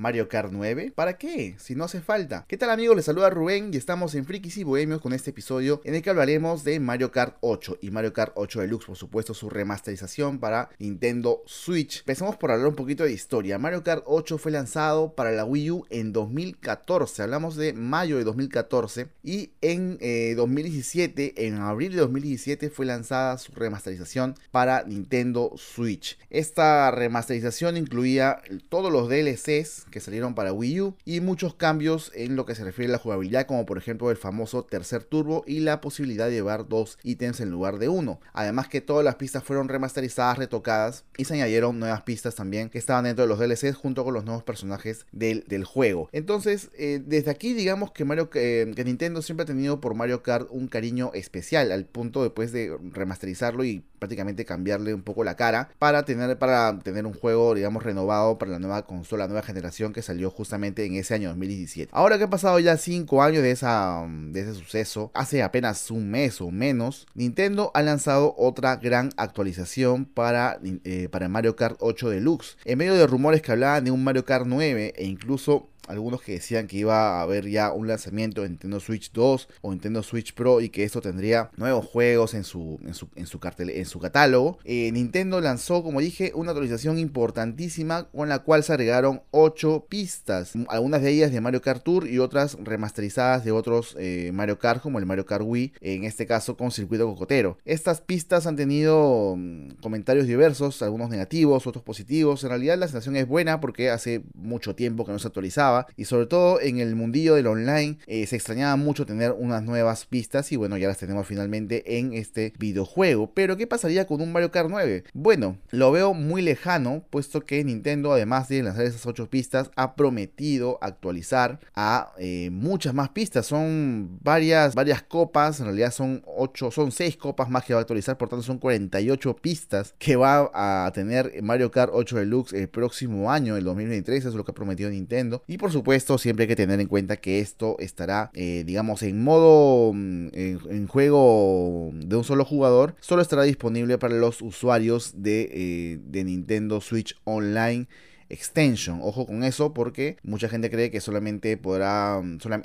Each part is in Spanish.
Mario Kart 9? ¿Para qué? Si no hace falta. ¿Qué tal amigos? Les saluda Rubén y estamos en Frikis y Bohemios con este episodio en el que hablaremos de Mario Kart 8 y Mario Kart 8 Deluxe, por supuesto, su remasterización para Nintendo Switch. Empecemos por hablar un poquito de historia. Mario Kart 8 fue lanzado para la Wii U en 2014. Hablamos de mayo de 2014 y en 2017, eh, en abril de 2017 fue lanzada su remasterización para Nintendo Switch. Esta remasterización incluía todos los DLCs que salieron para Wii U y muchos cambios en lo que se refiere a la jugabilidad, como por ejemplo el famoso tercer turbo y la posibilidad de llevar dos ítems en lugar de uno. Además que todas las pistas fueron remasterizadas, retocadas y se añadieron nuevas pistas también que estaban dentro de los DLCs junto con los nuevos personajes del, juego. Entonces, eh, desde aquí digamos que Mario que Nintendo siempre ha tenido por Mario Kart un cariño especial al punto después de remasterizarlo y prácticamente cambiarle un poco la cara para tener, para tener un juego, digamos, renovado para la nueva consola, nueva generación que salió justamente en ese año 2017. Ahora que ha pasado ya 5 años de, esa, de ese suceso, hace apenas un mes o menos, Nintendo ha lanzado otra gran actualización para, eh, para Mario Kart 8 Deluxe. En medio de rumores que hablaban de un Mario Kart 9 e incluso algunos que decían que iba a haber ya un lanzamiento de Nintendo Switch 2 o Nintendo Switch Pro y que esto tendría nuevos juegos en su, en su, en su, cartel, en su catálogo. Eh, Nintendo lanzó, como dije, una actualización importantísima con la cual se agregaron 8 pistas, algunas de ellas de Mario Kart Tour y otras remasterizadas de otros eh, Mario Kart como el Mario Kart Wii, en este caso con circuito cocotero. Estas pistas han tenido mm, comentarios diversos, algunos negativos, otros positivos. En realidad la sensación es buena porque hace mucho tiempo que no se actualizaba y sobre todo en el mundillo del online eh, se extrañaba mucho tener unas nuevas pistas y bueno ya las tenemos finalmente en este videojuego. Pero ¿qué pasaría con un Mario Kart 9? Bueno, lo veo muy lejano puesto que Nintendo además de lanzar esas 8 pistas ha prometido actualizar a eh, muchas más pistas. Son varias, varias copas, en realidad son 8, son 6 copas más que va a actualizar, por tanto son 48 pistas que va a tener Mario Kart 8 Deluxe el próximo año, el 2023, eso es lo que ha prometido Nintendo. Por supuesto, siempre hay que tener en cuenta que esto estará, eh, digamos, en modo mm, en, juego de un solo jugador. Solo estará disponible para los usuarios de, eh, de Nintendo Switch Online extension. Ojo con eso porque mucha gente cree que solamente podrá,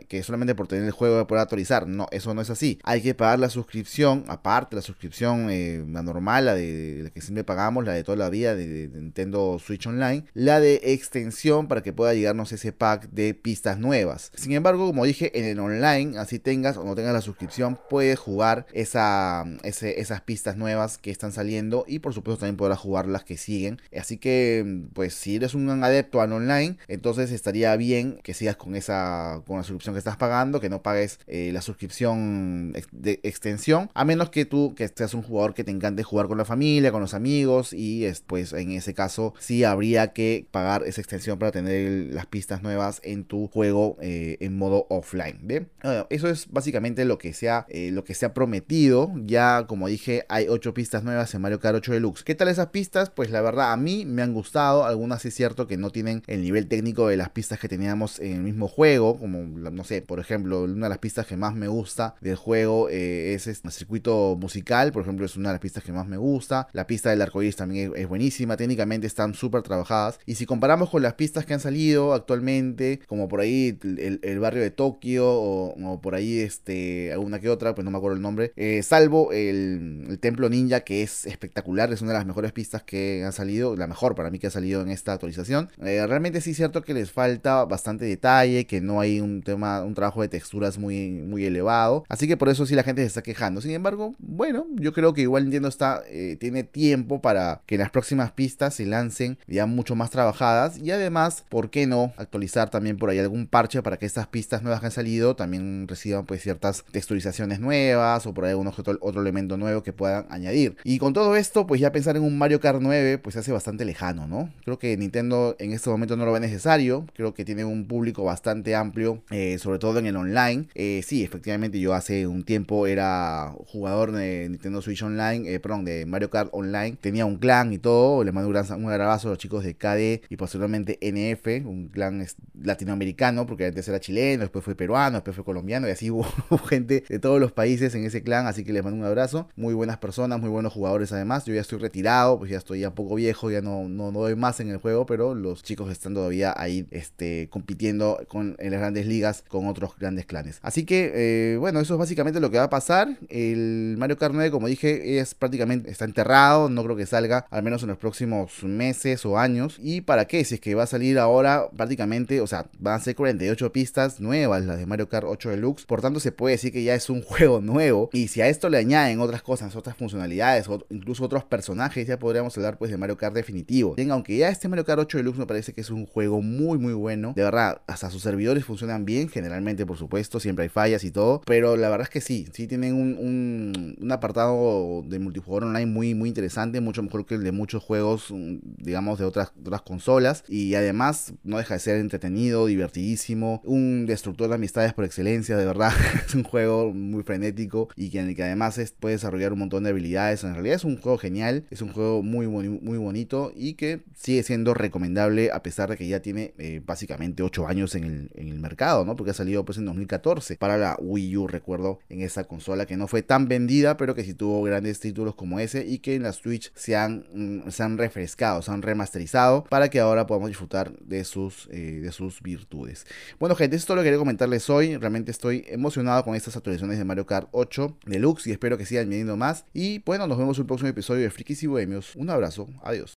que solamente por tener el juego podrá actualizar. No, eso no es así. Hay que pagar la suscripción, aparte la suscripción, eh, la normal, la de la que siempre pagamos, la de toda la vida de, Nintendo Switch Online, la de extensión para que pueda llegarnos ese pack de pistas nuevas. Sin embargo, como dije, en el online, así tengas o no tengas la suscripción, puedes jugar esa, esas pistas nuevas que están saliendo y por supuesto también podrás jugar las que siguen. Así que, pues si eres un adepto al online, entonces estaría bien que sigas con esa con la suscripción que estás pagando, que no pagues eh, la suscripción de extensión, a menos que tú que seas un jugador que te encante jugar con la familia, con los amigos y pues en ese caso sí habría que pagar esa extensión para tener las pistas nuevas en tu juego eh, en modo offline. ¿bien? eso es básicamente lo que se ha eh, lo que se prometido. Ya como dije hay 8 pistas nuevas en Mario Kart 8 Deluxe. ¿Qué tal esas pistas? Pues la verdad a mí me han gustado, algunas sí cierto que no tienen el nivel técnico de las pistas que teníamos en el mismo juego, como no sé, por ejemplo, una de las pistas que más me gusta del juego eh, es este circuito musical, por ejemplo, es una de las pistas que más me gusta. La pista del arcoíris también es, buenísima, técnicamente están súper trabajadas. Y si comparamos con las pistas que han salido actualmente, como por ahí el, barrio de Tokio o, por ahí este alguna que otra, pues no me acuerdo el nombre, eh, salvo el, el templo ninja que es espectacular, es una de las mejores pistas que han salido, la mejor para mí que ha salido en esta actualización eh, realmente sí es cierto que les falta bastante detalle, que no hay un tema, un trabajo de texturas muy, muy elevado. Así que por eso sí la gente se está quejando. Sin embargo, bueno, yo creo que igual Nintendo está, eh, tiene tiempo para que las próximas pistas se lancen ya mucho más trabajadas. Y además, ¿por qué no actualizar también por ahí algún parche para que estas pistas nuevas que han salido también reciban pues ciertas texturizaciones nuevas o por ahí algún otro, otro elemento nuevo que puedan añadir. Y con todo esto, pues ya pensar en un Mario Kart 9 pues se hace bastante lejano, ¿no? Creo que Nintendo en este momento no lo ve necesario. Creo que tiene un público bastante amplio, eh, sobre todo en el online. Eh, sí, efectivamente, yo hace un tiempo era jugador de Nintendo Switch Online, eh, perdón, de Mario Kart Online. Tenía un clan y todo. Le mando un, abrazo a los chicos de KD y posteriormente NF, un clan latinoamericano, porque antes era chileno, después fue peruano, después fue colombiano y así hubo gente de todos los países en ese clan. Así que les mando un abrazo. Muy buenas personas, muy buenos jugadores además. Yo ya estoy retirado, pues ya estoy ya un poco viejo, ya no, no, no doy más en el juego pero los chicos están todavía ahí este, compitiendo en las grandes ligas con otros grandes clanes. Así que, eh, bueno, eso es básicamente lo que va a pasar. El Mario Kart 9, como dije, es prácticamente, está enterrado, no creo que salga, al menos en los próximos meses o años. ¿Y para qué? Si es que va a salir ahora prácticamente, o sea, van a ser 48 pistas nuevas las de Mario Kart 8 Deluxe, por tanto se puede decir que ya es un juego nuevo. Y si a esto le añaden otras cosas, otras funcionalidades, incluso otros personajes, ya podríamos hablar pues de Mario Kart definitivo. Bien, aunque ya este Mario Kart 8 Deluxe me parece que es un juego muy muy bueno. De verdad, hasta sus servidores funcionan bien, generalmente por supuesto, siempre hay fallas y todo. Pero la verdad es que sí, sí tienen un, un, apartado de multijugador online muy muy interesante, mucho mejor que el de muchos juegos, digamos, de otras, otras consolas. Y además no deja de ser entretenido, divertidísimo, un destructor de amistades por excelencia, de verdad. es un juego muy frenético y que en el que además puede desarrollar un montón de habilidades. En realidad es un juego genial, es un juego muy, muy, muy bonito y que sigue siendo recomendable a pesar de que ya tiene eh, básicamente 8 años en el, mercado, ¿no? Porque ha salido pues en 2014 para la Wii U, recuerdo, en esa consola que no fue tan vendida, pero que sí tuvo grandes títulos como ese y que en la Switch se han, mm, se han refrescado, se han remasterizado para que ahora podamos disfrutar de sus, eh, de sus virtudes. Bueno gente, esto es lo que quería comentarles hoy, realmente estoy emocionado con estas actualizaciones de Mario Kart 8 Deluxe y espero que sigan viniendo más y bueno, nos vemos en un próximo episodio de Frikis y Bohemios. Un abrazo, adiós.